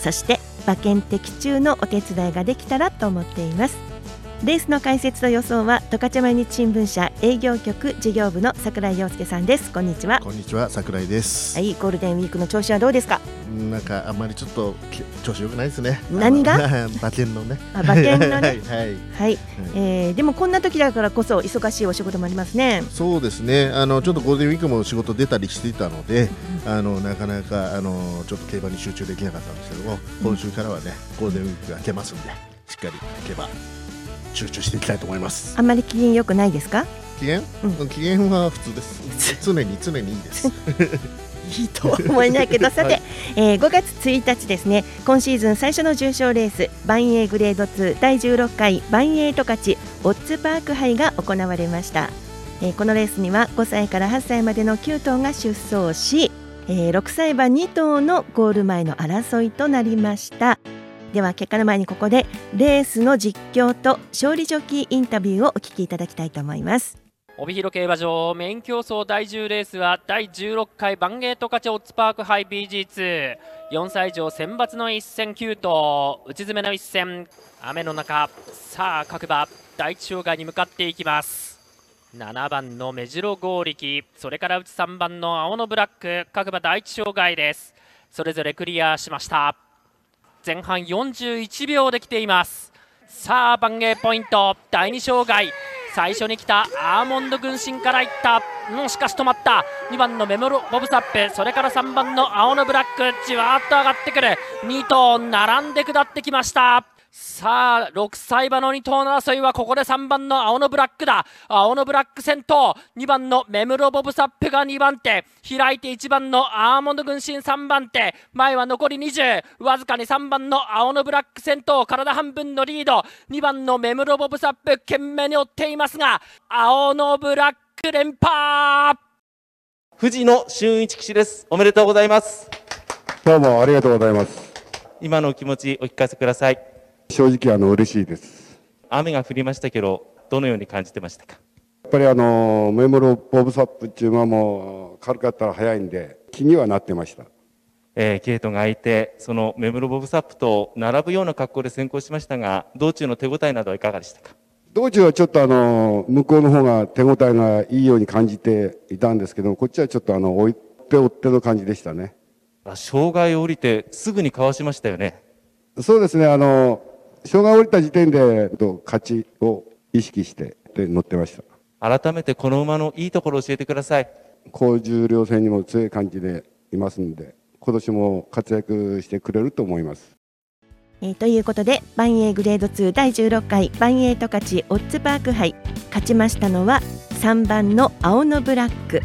そして馬券的中のお手伝いができたらと思っています。レースの解説と予想は十勝毎日新聞社営業局事業部の櫻井陽介さんです。こんにちは。こんにちは。櫻井です。はい。ゴールデンウィークの調子はどうですか？なんかあんまりちょっと調子良くないですね。何が？馬券のね。あ馬券のね。はい、はい。はい、えー、でもこんな時だからこそ忙しいお仕事もありますね。そうですね。あのちょっとゴールデンウィークも仕事出たりしていたので、うん、あのなかなかあのちょっと競馬に集中できなかったんですけども、今週からはねゴールデンウィークが明けますんでしっかり競馬集中していきたいと思います。あんまり機嫌良くないですか？機嫌、うん、機嫌は普通です。常に常にいいです。いいとは思えないけどさて、はい、えー、5月1日ですね。今シーズン最初の重賞レースバンエーグレード2第16回バンエート勝ちオッズパーク杯が行われました、えー、このレースには5歳から8歳までの9頭が出走し、えー、6歳馬2頭のゴール前の争いとなりましたでは結果の前にここでレースの実況と勝利ジョッキーインタビューをお聞きいただきたいと思います。帯広競馬場メイン競争第10レースは第16回バンゲートカチオッツパークハイ BG24 歳以上選抜の一戦9頭内詰めの一戦。雨の中。さあ各馬第一障害に向かっていきます。7番の目白剛力。それから内3番の青のブラック。各馬第一障害です。それぞれクリアしました。前半41秒で来ています。さあ番芸ポイント。第2障害最初に来たアーモンド軍神からいった。うんしかし止まった。2番のメモロボブサップ。それから3番の青のブラック。じわーっと上がってくる。2頭並んで下ってきました。さあ、6歳馬の2頭の争いはここで3番の青のブラックだ。青のブラック先頭。2番のメムロボブサップが2番手。開いて1番のアーモンド軍神3番手。前は残り20。わずかに3番の青のブラック先頭。体半分のリード。2番のメムロボブサップ懸命に追っていますが、青のブラック連覇藤野俊一騎手です。おめでとうございます。どうもありがとうございます。今のお気持ちお聞かせください。正直あの嬉しいです。雨が降りましたけどどのように感じてましたか？やっぱりあのメモロボブサップっていうのはもう軽かったら早いんで気にはなってました。えー、ゲートが開いてそのメムロボブサップと並ぶような格好で先行しましたが道中の手応えなどはいかがでしたか？道中はちょっとあの向こうの方が手応えがいいように感じていたんですけどこっちはちょっとあの追って追っての感じでしたね。障害を降りてすぐにかわしましたよね。そうですねあの障害を降りた時点で勝ちを意識してで乗ってました改めてこの馬のいいところを教えてください高重量戦にも強い感じでいますので今年も活躍してくれると思います。えー、ということでバンエーグレード2第16回バンエート勝ちオッズパーク杯勝ちましたのは3番の青のブラック、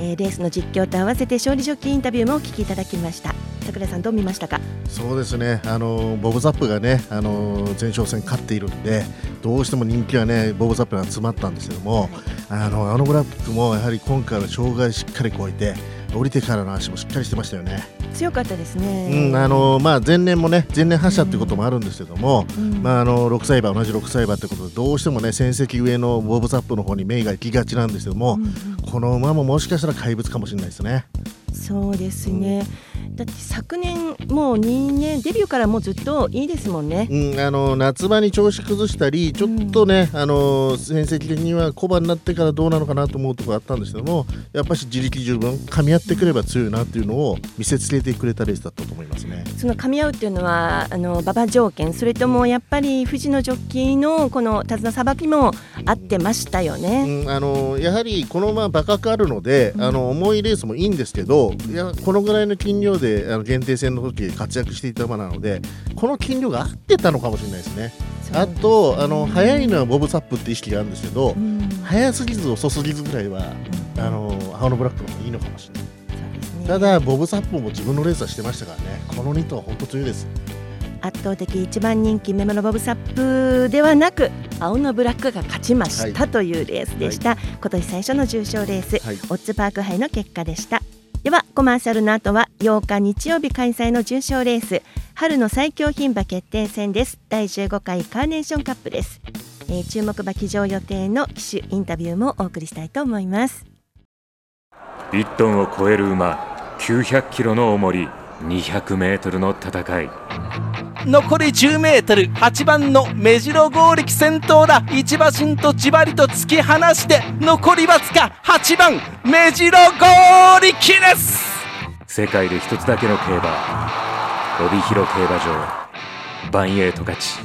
えー、レースの実況と合わせて勝利ジョッキーインタビューもお聞きいただきました。桜井さんどう見ましたか？そうですねあのボブ・ザップがねあの前哨戦勝っているんでどうしても人気はねボブ・ザップが詰まったんですけども、はい、あのあのブラックもやはり今回は障害しっかり超えて降りてからの足もしっかりしてましたよね。強かったですね。うん、あのまあ前年もね前年発射っていうこともあるんですけども、うん、まああの6歳馬同じ6歳馬ってことでどうしてもね戦績上のボブザップの方に目が行きがちなんですけども、うんこの馬ももしかしたら怪物かもしれないですね。そうですね。だって昨年もう2年デビューからもうずっといいですもんね。うん、あの夏場に調子崩したりちょっとね、うん、あの戦績的には小判になってからどうなのかなと思うところあったんですけどもやっぱし自力十分噛み合ってくれば強いなっていうのを見せつけてくれたレースだったと思いますね。その噛み合うっていうのはあの馬場条件それともやっぱり富士のジョッキーのこの手綱さばきも合ってましたよね。うん、あのやはりこの馬馬価あるので、うん、あの重いレースもいいんですけどいやこのぐらいの斤量であの限定戦の時活躍していた馬なのでこの斤量が合ってたのかもしれないですね。あとあの速いのはボブサップって意識があるんですけど、うん、速すぎず遅すぎずぐらいは、うん、あの青のブラックの方がいいのかもしれない。ただボブサップも自分のレースはしてましたからね。この2頭は本当強いです。圧倒的一番人気メモロボブサップではなく青のブラックが勝ちました、はい。というレースでした、今年最初の重賞レース、はい。オッズパーク杯の結果でしたではコマーシャルの後は8日日曜日開催の重賞レース春の最強牝馬決定戦です。第15回カーネーションカップです、えー注目馬騎乗予定の騎手インタビューもお送りしたいと思います。1トンを超える馬900キロの重り200メートルの戦い。残り 10m8 番の目白剛力先頭だ。一馬身とじわりと突き放して残りわずか8番目白剛力です。世界で一つだけの競馬。帯広競馬場。バンエイト勝ち。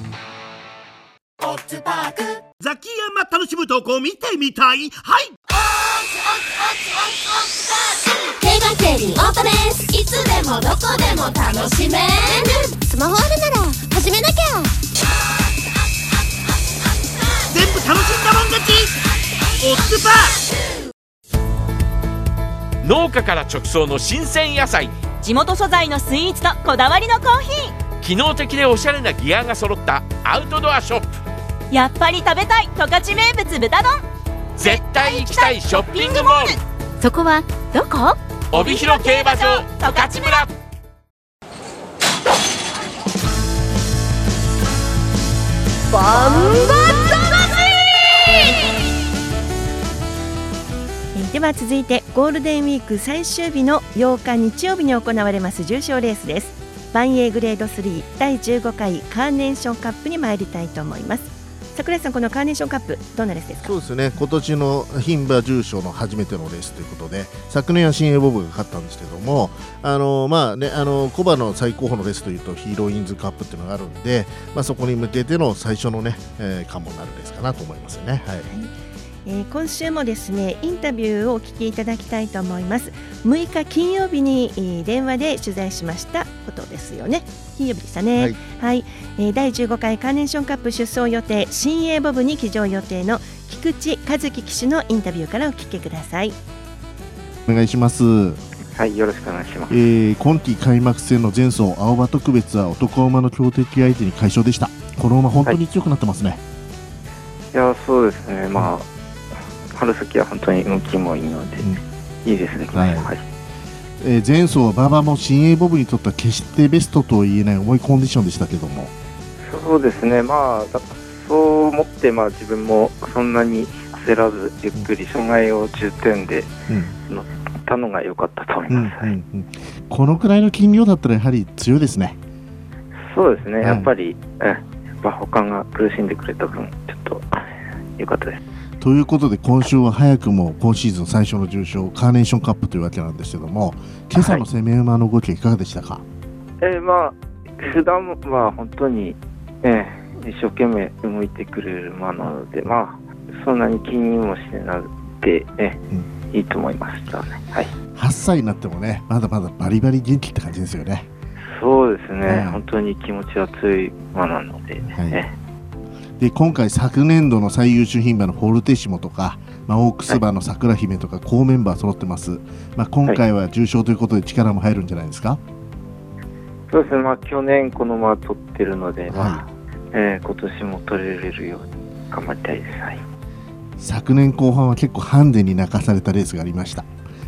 ザキヤマ楽しむとこ見てみたい？はいいつでもどこでも楽しめる。スマホあるなら始めなきゃ。全部楽しんだもん勝ち。オッズパー。農家から直送の新鮮野菜。地元素材のスイーツとこだわりのコーヒ機能的でおしゃれなギアが揃ったアウトドアショップ。ーやっぱり食べたい。十勝名物豚丼絶対行きたいショッピングモール。そこはどこ？帯広競馬場十勝村。バンえーでは続いてゴールデンウィーク最終日の8日日曜日に行われます重賞レースです。バンエーグレード3第15回カーネーションカップに参りたいと思います桜井さんこのカーネーションカップどんなレースですか？そうですね。今年の牝馬重賞の初めてのレースということで昨年は新エボブが勝ったんですけどもあのまあねあのコバの最高峰のレースというとヒーローインズカップっていうのがあるんで、まあ、そこに向けての最初のね、えー、関門になるレースかなと思いますよね。はいえー今週もですねインタビューをお聞きいただきたいと思います。6日金曜日に、えー電話で取材しましたことですよね。金曜日でしたね。はい。はい、えー第15回カーネーションカップ出走予定新鋭ボブに騎乗予定の菊池和樹騎手のインタビューからお聞きください。お願いします、はい、よろしくお願いします。えー今季開幕戦の前走青葉特別は男馬の強敵相手に快勝でした。この馬本当に強くなってますね、いや、そうですね、まあ、春先は本当に動きもいいので、いいですね、はい。はい。えー前走は馬場も新鋭ボブにとっては決してベストとは言えない重いコンディションでしたけども。そうですね、まあ、だそう思って、まあ、自分もそんなに焦らず、ゆっくり障害を重点で乗ったのが良かったと思います。うんうんうん。このくらいの斤量だったらやはり強いですね。そうですね、はい。やっぱり、えやっぱ他が苦しんでくれた分、ちょっと良かったです。ということで今週は早くも今シーズン最初の重賞カーネーションカップというわけなんですけども今朝の攻め馬の動きはいかがでしたか、えーまあ、普段は本当に、えー一生懸命動いてくれる馬なので、まあ、そんなに気にもしてなくて、えーいいと思いましたね。はい。8歳になってもねまだまだバリバリ元気って感じですよね。そうですね、はい。本当に気持ちは強い馬なので、えで今回昨年度の最優秀牝馬のフォルテシモとか、まあ、オークス馬の桜姫とか好メンバー揃ってます、まあ、今回は重賞ということで力も入るんじゃないですか、そうですね、まあ、去年この馬取ってるので、まあえー今年も取れれるように頑張りたいです。はい。昨年後半は結構ハンデに泣かされたレースがありました。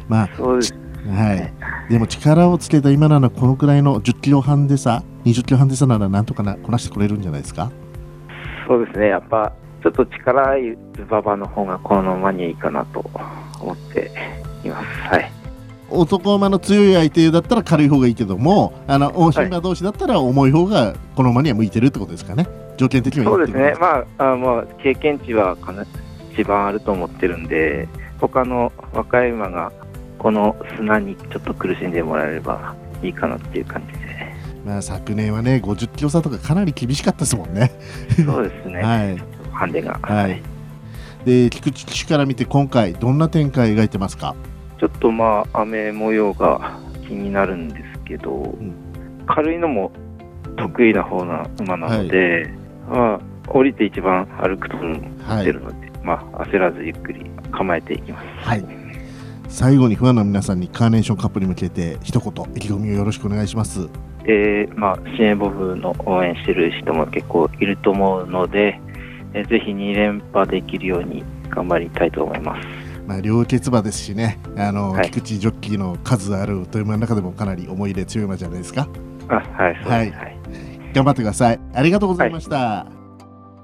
まあはい、でも力をつけた今ならこのくらいの10キロ半でさ20キロ半でさならなんとかなこなしてくれるんじゃないですか？そうですね、やっぱちょっと力いる馬場の方がこの馬にいいかなと思っています。はい。男馬の強い相手だったら軽い方がいいけどもあの大島同士だったら重い方がこの馬には向いてるってことですかね。条件的にそうですね、まあ、あまあ、経験値はかな一番あると思ってるんで、他の若い馬がこの砂にちょっと苦しんでもらえればいいかなっていう感じで、まあ、昨年はね50キロ差とかかなり厳しかったですもんね。そうですね、はい。が。はい、で菊池騎手から見て今回どんな展開描いてますか？ちょっとまあ、雨模様が気になるんですけど、軽いのも得意な方な馬なので、まあ、降りて一番歩くところもるので、まあ、焦らずゆっくり構えていきます。はい。最後にファンの皆さんにカーネーションカップに向けて一言意気込みをよろしくお願いしますで、まあ、支援ボブの応援してる人も結構いると思うので、えーぜひ2連覇できるように頑張りたいと思います。まあ、両決馬ですしね、あの、はい菊池ジョッキーの数あるという馬の中でもかなり思い入れ強い馬じゃないですか。あはい、そうです。はい頑張ってください。ありがとうございました。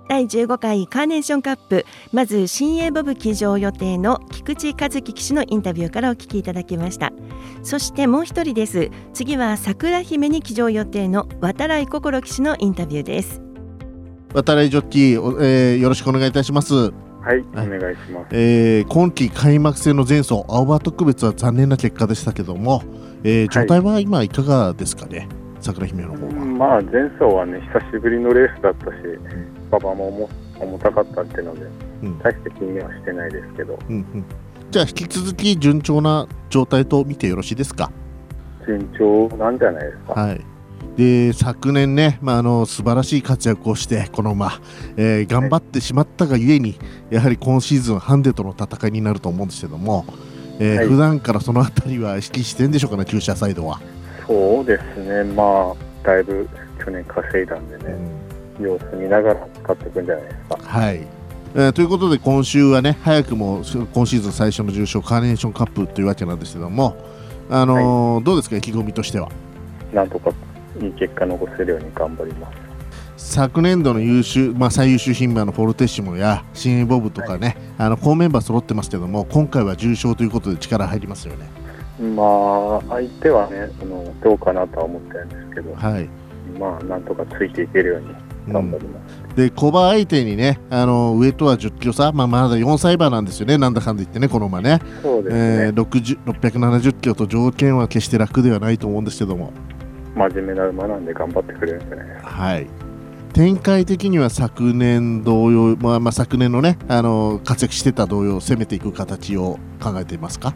第15回カーネーションカップまず新鋭ボブ騎乗予定の菊池和樹騎手のインタビューからお聞きいただきましたそしてもう一人です次は桜姫に騎乗予定の渡来心騎手のインタビューです渡来ジョッキー、おえーよろしくお願いいたします。はい、お願いします。えー今季開幕戦の前走青葉特別は残念な結果でしたけども、えー状態は今いかがですかね、桜姫の方は。まあ、前走はね、久しぶりのレースだったし、馬場も重重たかったっていうので、大して気にはしてないですけど、うんうんじゃあ引き続き順調な状態と見てよろしいですか？順調なんじゃないですか。はい。で昨年ね、まあ、あの素晴らしい活躍をしてこの馬、えー頑張ってしまったがゆえにやはり今シーズンハンデとの戦いになると思うんですけども、えーはい普段からそのあたりは意識してんでしょうかね厩舎サイドは。そうですね、まあ、だいぶ去年稼いだんでね、様子見ながら使っていくんじゃないですか。はい、えーということで今週はね早くも今シーズン最初の重賞カーネーションカップというわけなんですけども、あのーどうですか意気込みとしては？なんとかいい結果残せるように頑張ります。昨年度の優秀、まあ、最優秀牝馬のフォルテッシモや新エボブとかね、あの好メンバー揃ってますけども今回は重賞ということで力入りますよね。まあ、相手はね、あのどうかなとは思ってるんですけど、はいまあ、なんとかついていけるように頑張ります。で小馬相手にねあの上とは10キロ差、まあ、まだ4歳馬なんですよね。なんだかんだ言ってねこの馬ね。そうですね。えー60 670キロと条件は決して楽ではないと思うんですけども。真面目な馬なんで頑張ってくれるんですか。はい。展開的には昨年同様、まあ、まあ昨年のねあの活躍してた同様攻めていく形を考えていますか？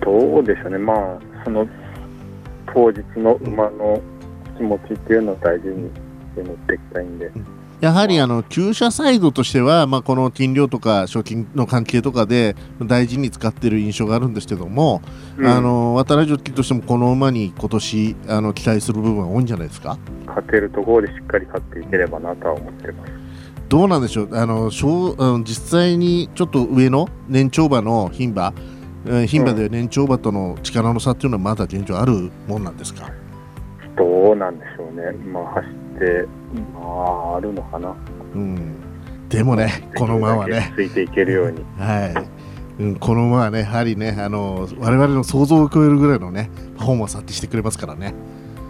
どうでしょうね、まあ、その当日の馬の気持ちっていうのを大事にして持っていきたいんで、やはりあの厩舎サイドとしては、まあ、この金量とか賞金の関係とかで大事に使っている印象があるんですけども、うん。あの渡来ジョッキーとしてもこの馬に今年あの期待する部分は多いんじゃないですか？勝てるところでしっかり勝っていければなとは思ってます。どうなんでしょう？あの小あの実際にちょっと上の年長馬の牝馬えー牝馬で年長馬との力の差っていうのはまだ現状あるもんなんですか？どうなんでしょうね、まあ、走って、まあ、あるのかな、うん。でもねこの馬はね。ついていけるように、はい、うん、この馬はねやはりねあの我々の想像を超えるぐらいのねパフォーマンス発揮してくれますからね。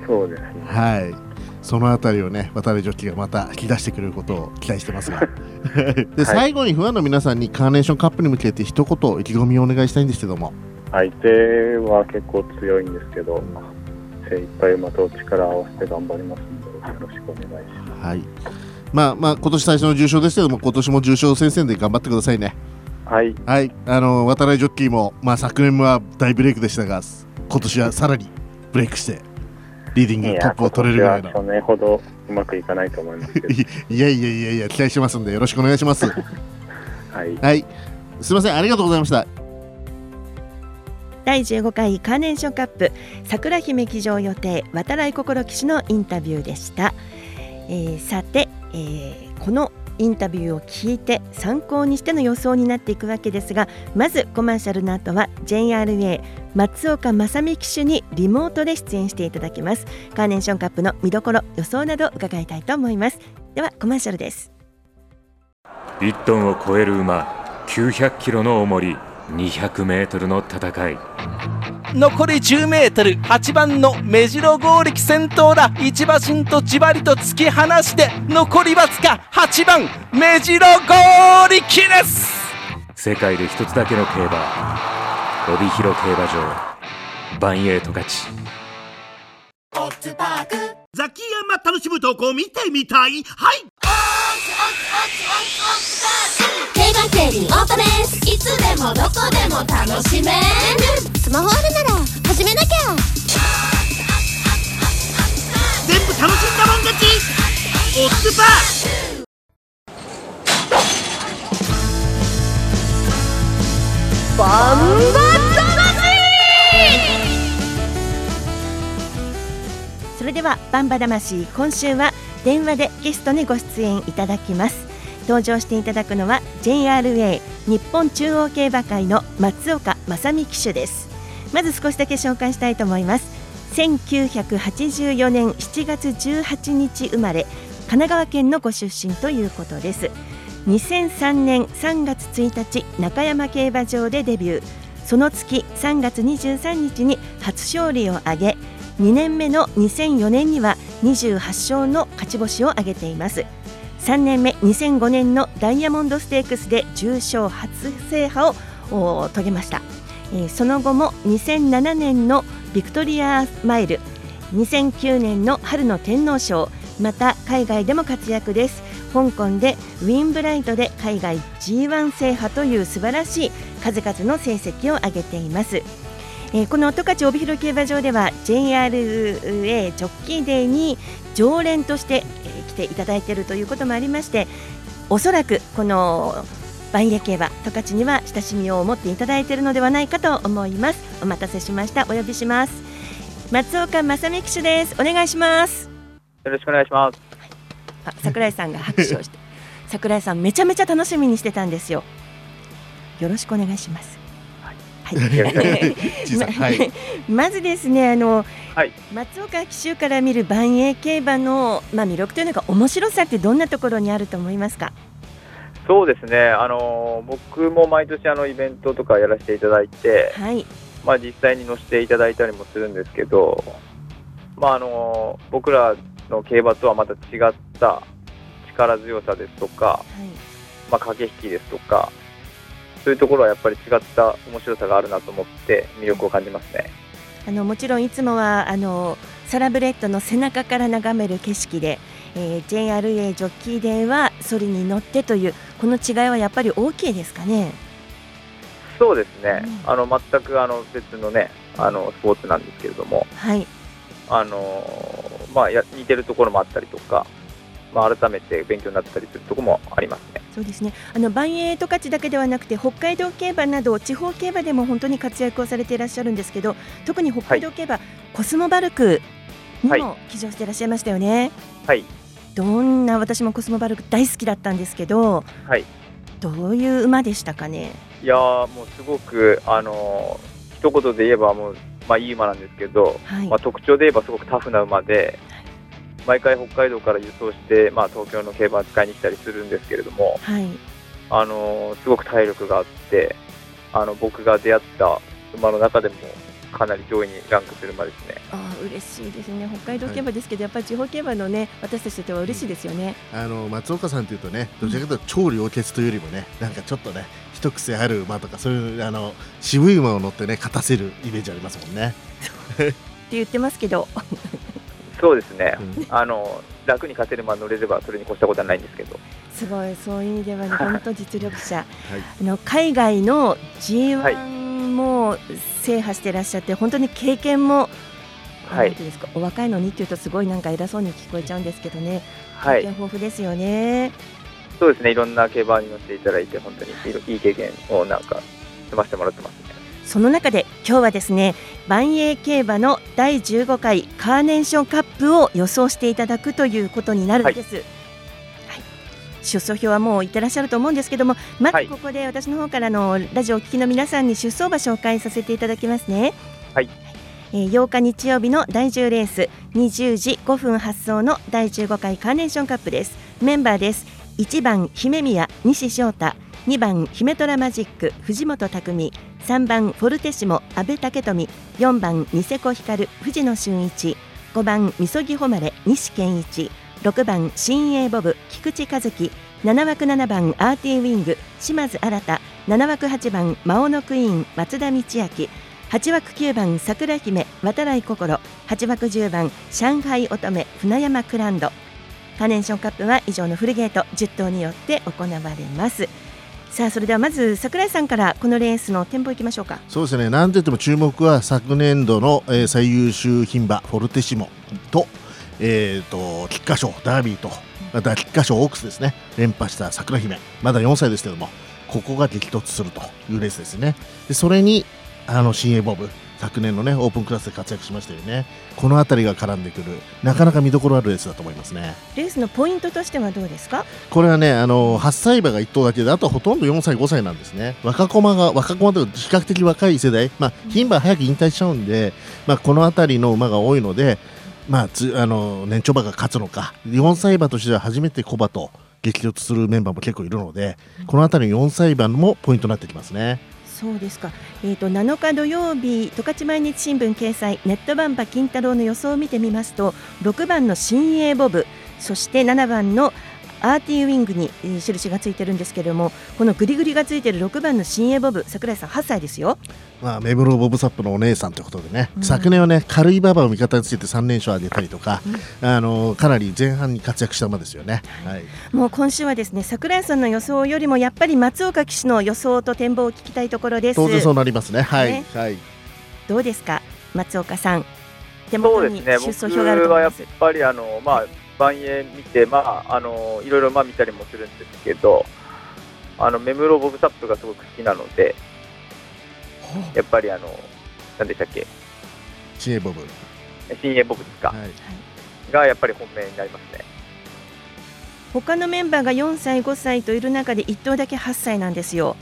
そうですね、はい。そのあたりをね渡辺ジョッキーがまた引き出してくれることを期待してますが。で、最後にファンの皆さんにカーネーションカップに向けて一言意気込みをお願いしたいんですけども。相手は結構強いんですけど、精一杯馬と力を合わせて頑張りますので、よろしくお願いします。はい。まあまあ今年最初の重賞ですけども今年も重賞戦線で頑張ってくださいね。はい、はい、あの渡辺ジョッキーも、まあ、昨年は大ブレイクでしたが今年はさらにブレイクしてリーディングトップを取れるぐらいの去年ほどうまくいかないと思います いやいやいやいや期待してますんでよろしくお願いします。はい、はい。すみませんありがとうございました第15回カーネーションカップ桜姫騎乗予定渡来心騎手のインタビューでした、えーさて、えーこのインタビューを聞いて参考にしての予想になっていくわけですがまずコマーシャルの後は JRA 松岡正美騎手にリモートで出演していただきます。カーネーションカップの見どころ予想など伺いたいと思います。ではコマーシャルです。1トンを超える馬900キロの重り。200メートルの戦い。残り 10m8 番の目白剛力先頭だ。一馬身とじわりと突き放して残りわずか8番目白剛力です。世界で一つだけの競馬帯広競馬場バンエイト勝ちザキヤマ楽しむ投稿見てみたい。はい競馬競輪オートレースいつでもどこでも楽しめる。スマホあるなら始めなきゃ。全部楽しんだもん勝ち。オッズパーバンバ魂。それでではバンバ魂。今週は電話でゲストにご出演いただきます登場していただくのは JRA 日本中央競馬会の松岡正美騎手です。まず少しだけ紹介したいと思います。1984年7月18日生まれ神奈川県のご出身ということです。2003年3月1日中山競馬場でデビュー。その月3月23日に初勝利を挙げ2年目の2004年には28勝の勝ち星を挙げています。3年目2005年のダイヤモンドステークスで重賞初制覇を遂げました、えー、その後も2007年のビクトリアマイル2009年の春の天皇賞また海外でも活躍です香港でウィンブライトで海外 G1 制覇という素晴らしい数々の成績を挙げています。えー、この十勝帯広競馬場では JRA ジョッキーデーに常連として、えー、来ていただいているということもありましておそらくこのバンエ競馬十勝には親しみを持っていただいているのではないかと思います。お待たせしました。お呼びします。松岡正美騎手です。お願いします。よろしくお願いします。あ桜井さんが拍手をして。桜井さんめちゃめちゃ楽しみにしてたんですよ。よろしくお願いします。はい、まずですねあの、はい、松岡騎手から見る万栄競馬の、まあ、魅力というのが面白さってどんなところにあると思いますか？そうですね、あの僕も毎年あのイベントとかやらせていただいて、はい、まあ、実際に乗せていただいたりもするんですけど、まあ、あの僕らの競馬とはまた違った力強さですとか、はい、まあ、駆け引きですとか、そういうところはやっぱり違った面白さがあるなと思って魅力を感じますね。あのもちろんいつもはあのサラブレッドの背中から眺める景色で、えー、JRA ジョッキーデーはソリに乗ってというこの違いはやっぱり大きいですかね？そうですね、うん、あの全くあの別のねあのスポーツなんですけれども、はい、あのまあや似てるところもあったりとか、まあ、改めて勉強になったりするところもありますね。そうですねあの万栄十勝だけではなくて北海道競馬など地方競馬でも本当に活躍をされていらっしゃるんですけど特に北海道競馬、はい、コスモバルクにも騎乗していらっしゃいましたよね。はい、どんな私もコスモバルク大好きだったんですけど、はい、どういう馬でしたかね？いやもうすごくあの一言で言えばもうまあいい馬なんですけど、はい、まあ特徴で言えばすごくタフな馬で、毎回北海道から輸送して、まあ、東京の競馬使いに来たりするんですけれども、はい、あのすごく体力があってあの僕が出会った馬の中でもかなり上位にランクする馬ですね。あ嬉しいですね。北海道競馬ですけど、はい、やっぱり地方競馬のね私たちとしては嬉しいですよね。あの松岡さんというとね、どちらかというと超良血というよりもね、なんかちょっとね一癖ある馬とかそういうあの渋い馬を乗ってね勝たせるイメージありますもんね。って言ってますけど。そうですね、うん、あの楽に勝てる馬乗れればそれに越したことはないんですけど。すごい。そういう意味では、ね、本当実力者、はい、あの海外の G1 も制覇していらっしゃって、本当に経験も、はい、ですかお若いのにっていうとすごいなんか偉そうに聞こえちゃうんですけどね、経験豊富ですよね。そうですね。いろんな競馬に乗せていただいて本当にいい経験をなんか済ませてもらってます。ね。その中で今日はですね万栄競馬の第15回カーネーションカップを予想していただくということになるんです。はい、はい、出走表はもういってらっしゃると思うんですけどもまずここで私の方からのラジオを聴きの皆さんに出走馬紹介させていただきますね。はい。えー、8日日曜日の第10レース20時5分発送の第15回カーネーションカップです。メンバーです。1番姫宮西翔太2番姫虎マジック藤本匠。3番フォルテシモ阿部武富。4番ニセコ光藤野俊一。5番みそぎ誉れ西健一。6番新鋭ボブ菊池和樹。7枠7番アーティーウィング島津新。7枠8番魔王のクイーン松田道明。8枠9番桜姫渡来心。8枠10番上海乙女船山クランド。カーネーションカップは以上のフルゲート10頭によって行われます。さあそれではまず櫻井さんからこのレースの展望いきましょうか。そうですね。なんといっても注目は昨年度の、えー、最優秀牝馬フォルテシモと,、えーと、菊花賞ダービーとまた菊花賞オークスですね。連覇した桜姫。まだ4歳ですけどもここが激突するというレースですね。でそれにあの新エボブ。昨年のねオープンクラスで活躍しましたよね。この辺りが絡んでくるなかなか見どころあるレースだと思いますね。レースのポイントとしてはどうですか？これはねあの8歳馬が1頭だけであとはほとんど4歳5歳なんですね。若駒が若駒と比較的若い世代。まあ牝馬は早く引退しちゃうんで、まあ、この辺りの馬が多いのでまあ、つあの年長馬が勝つのか。4歳馬としては初めて小馬と激突するメンバーも結構いるのでこの辺りの4歳馬もポイントになってきますね。そうですか、えーと、7日土曜日、十勝毎日新聞掲載、ネットバンパ金太郎の予想を見てみますと、6番の新鋭ボブ、そして7番のアーティーウィングに印がついてるんですけれどもこのグリグリがついてる6番の新鋭ボブ櫻井さん8歳ですよ、まあ、メブロボブサップのお姉さんということでね、うん、昨年はね軽い馬場を味方につけて3連勝を挙げたりとか、うん、あのかなり前半に活躍した馬ですよね、はい、もう今週はですね櫻井さんの予想よりもやっぱり松岡騎手の予想と展望を聞きたいところです。当然そうなりますね。はい、ね、はい、どうですか松岡さん。手元に出走表があると思います、ね、やっぱりあのまあ万円見て、まあ、あのいろいろまあ見たりもするんですけど、あのメムロボブサップがすごく好きなので、やっぱりあの、なんでしたっけ、新鋭ボブ。新鋭ボブですか、はい、がやっぱり本命になりますね。他のメンバーが4歳、5歳といる中で1頭だけ8歳なんですよ。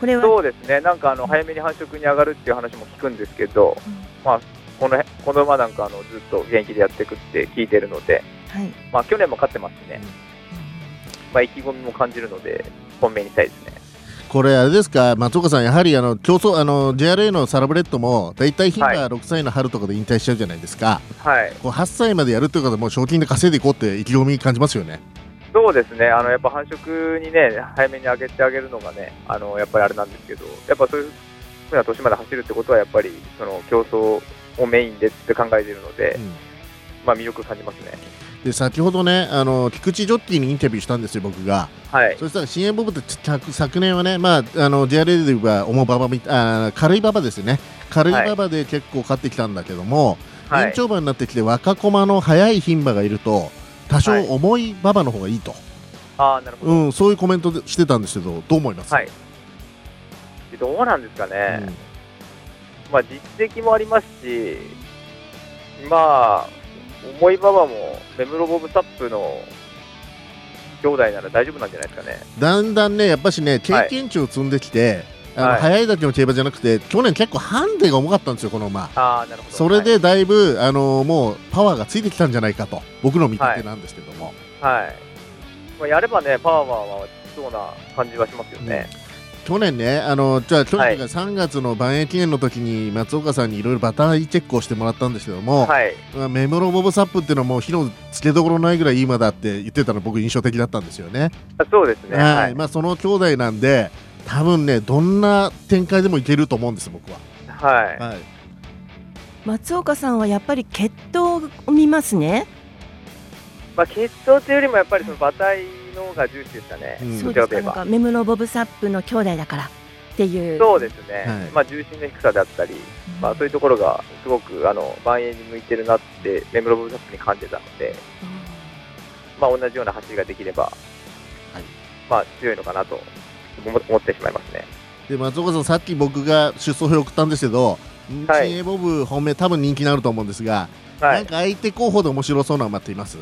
これは。そうですね、なんかあの早めに繁殖に上がるっていう話も聞くんですけど、うん、まあ、このこの馬なんかあのずっと元気でやっていくって聞いてるので、はい、まあ、去年も勝ってますしね、まあ、意気込みも感じるので、本命にしたいですね。これ、あれですか、松岡さん、やはりあの競争あの JRA のサラブレッドも、大体牝馬6歳の春とかで引退しちゃうじゃないですか、はい、こう8歳までやるということは、もう賞金で稼いでいこうって意気込み感じますよね。そうですね、あのやっぱ繁殖にね、早めに上げてあげるのがね、あのやっぱりあれなんですけど、やっぱそういうふうな年まで走るってことは、やっぱりその競争をメインでって考えているので、うん、まあ魅力感じますね。で先ほどねあの菊池ジョッキーにインタビューしたんですよ、僕が。はい、そしたら、新鋭ボブって昨年はね、まあ、あの JRA で言えば重馬場あ軽い馬場ですね、軽い馬場で結構勝ってきたんだけども、はい、延長馬になってきて若駒の速い牝馬がいると多少重い馬場の方がいいと、あなるほど。うん、そういうコメントでしてたんですけど、どう思います、はい、どうなんですかね、うん、まあ、実績もありますし、まあ、重い馬場もメムロボブサップの兄弟なら大丈夫なんじゃないですかね。だんだんね、やっぱしね、経験値を積んできて、はい、あの、はい、だけの競馬じゃなくて、去年結構ハンデが重かったんですよ、この馬。あなるほどそれでだいぶ、はい、あのもうパワーがついてきたんじゃないかと、僕の見立てなんですけども。はい。まあ、やればね、パワーはそうな感じはしますよね。うん去年ね、あのじゃあ去年が3月の万栄記念の時に松岡さんにいろいろバターチェックをしてもらったんですけども、はい、まあ、メモロボブサップっていうのはもう火のつけどころないぐらいいい馬だって言ってたの僕印象的だったんですよね。そうですね。はい、まあその兄弟なんで多分ねどんな展開でもいけると思うんです僕は。はい。はい、松岡さんはやっぱり血統を見ますね。まあ血統というよりもやっぱりその馬体のが重視でしたね、うん、そうですか。なんかメムロボブサップの兄弟だからっていう。そうですね、はい、まあ、重心の低さであったり、うん、まあ、そういうところがすごくあの万円に向いてるなってメムロボブサップに感じたので、うん、まあ、同じような走りができれば、はい。まあ、強いのかなと思ってしまいますね。で松岡さん、さっき僕が出走表送ったんですけど、はい、新鋭ボブ本命、多分人気になると思うんですが、はい、なんか相手候補で面白そうな馬っています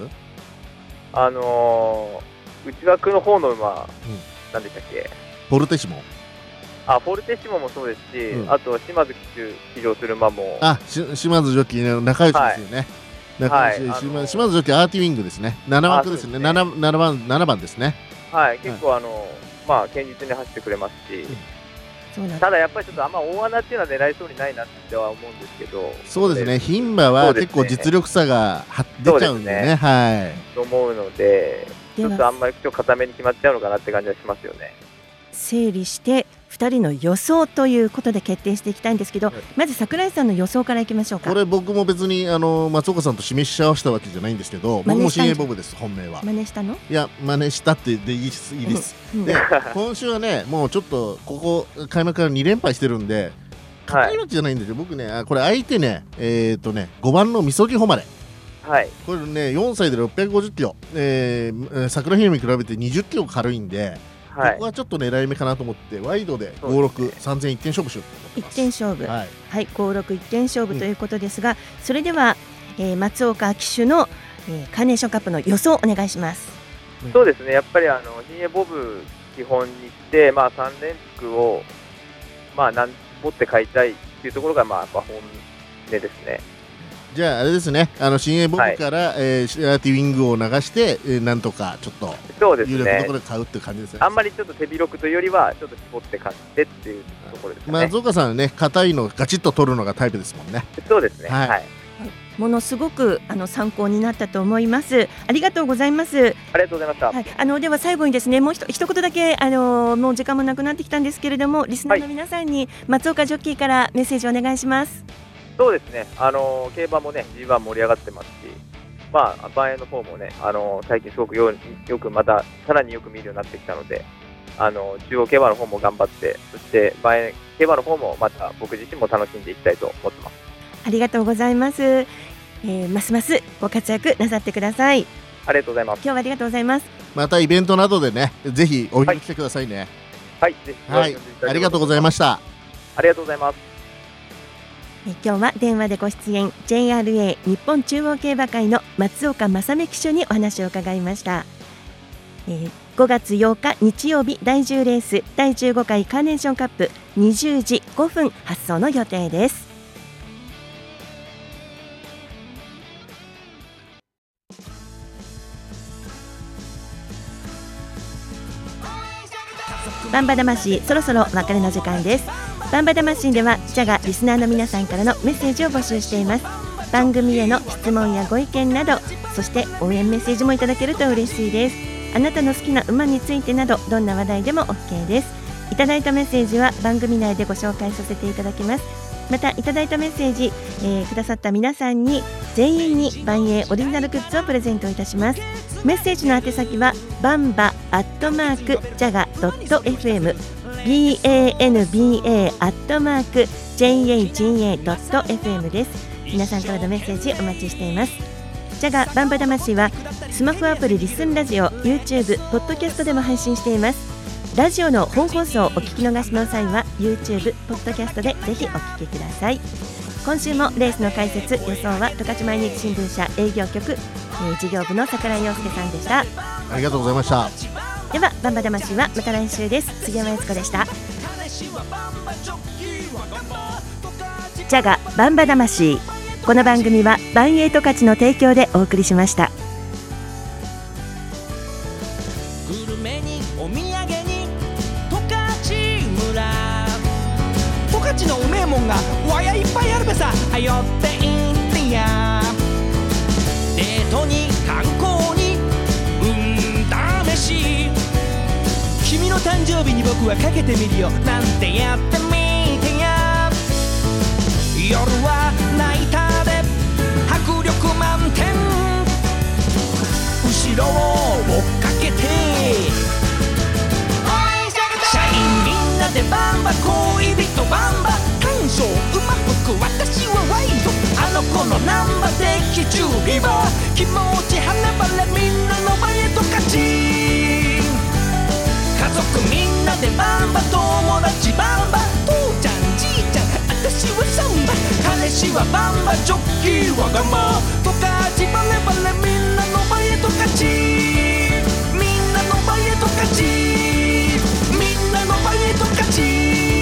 あのー内枠の方の馬、うん、何でしたっけ？フォルテシモ。あフォルテシモもそうですし、うん、あと島津騎手騎乗する馬も。あし島津ジョッキー仲良しですよね、はい。仲良し、はい、島津ジョッキーアーティウィングですね。7枠ですね。ね。7, 7, 番7番ですね。はい結構あの、まあ堅実に走ってくれますし、ただやっぱりちょっとあんま大穴っていうのは狙いそうにないなっては思うんですけど。そうですね。牝馬は結構実力差が出ちゃうんでね、ね、はい。と思うのでちょっとあんまり今日固めに決まっちゃうのかなって感じはしますよね。整理して2人の予想ということで決定していきたいんですけど、はい、まず櫻井さんの予想からいきましょうか。これ僕も別にあの松岡さんと示し合わせたわけじゃないんですけど僕も新鋭ボブです本命は。真似したの？いや真似したってでいいですいいです、うん、で今週はねもうちょっとここ開幕から2連敗してるんで硬いわけじゃないんですよ、はい、僕ねこれ相手ねえっ、ー、とね5番のみそぎ誉れはい、これね4歳で650キロ、えー、桜姫に比べて20キロ軽いんで、はい、ここはちょっと狙い目かなと思ってワイドで五六三千一点勝負しよう一点勝負。はい、はい、五六一点勝負ということですが、うん、それでは、えー、松岡騎手の、えー、カーネーションカップの予想お願いします。そうですね。やっぱりあの新鋭ボブ基本にして、まあ、3連複を、まあ、なん持って買いたいっていうところが、まあ、本音ですね。じゃあ、あれですね、あの新鋭ボブから、はい、えー、シアーティウィングを流して、えー、なんとかちょっと、そうですね、有力ところで買うっていう感じですね。あんまりちょっと手広くというよりは、ちょっと絞って買ってっていうところですね。松岡さんね、硬いのガチッと取るのがタイプですもんね。そうですね。はい、はいものすごくあの参考になったと思います。ありがとうございます。ありがとうございました。はい、あのでは最後にですね、もう一一言だけあのもう時間もなくなってきたんですけれども、リスナーの皆さんに松岡ジョッキーからメッセージお願いします。そうですね、あの競馬もね、G1 盛り上がってますし、まあ、万円の方もね、あの最近すごくよよくまた、さらによく見るようになってきたので、あの中央競馬の方も頑張って、そして万円競馬の方もまた僕自身も楽しんでいきたいと思ってます。ありがとうございます。えー、ますますご活躍なさってください。ありがとうございます。今日はありがとうございます。またイベントなどでね、ぜひお見に来てくださいね。はい、ぜひ、はい、ありがとうございました。ありがとうございます。今日は電話でご出演。JRA 日本中央競馬会の松岡正美騎手にお話を伺いました、えー、5月8日日曜日第10レース第15回カーネーションカップ20時5分発送の予定です。バンバ魂そろそろ別れの時間です。バンバ魂ではジャガリスナーの皆さんからのメッセージを募集しています。番組への質問やご意見などそして応援メッセージもいただけると嬉しいです。あなたの好きな馬についてなどどんな話題でも OK です。いただいたメッセージは番組内でご紹介させていただきます。またいただいたメッセージ、えー、くださった皆さんに全員に万英オリジナルグッズをプレゼントいたします。メッセージの宛先はバンバアットマークジャガドット FM banba アットマーク jaga.fm です。皆さんからのメッセージお待ちしています。ジャガバンバ魂はスマホアプリリスンラジオ YouTube ポッドキャストでも配信しています。ラジオの本放送をお聞き逃しの際は YouTube ポッドキャストでぜひお聞きください。今週もレースの解説予想は十勝毎日新聞社営業局、えー、事業部の桜井陽介さんでした。ありがとうございました。ではバンバ魂はまた来週です。杉山悦子でした。ジャガバンバ魂。この番組はバンエイト価値の提供でお送りしました。恋人バンバ感情うまく私はワイドあの子のナンバー的中リバー気持ち花晴れみんなの前へと勝ち家族みんなでバンバ友達バンバ父ちゃんじいちゃん私はサンバ彼氏はバンバジョッキーはガマとかちバレバレみんなの前へと勝ちみんなの前へと勝ち种感。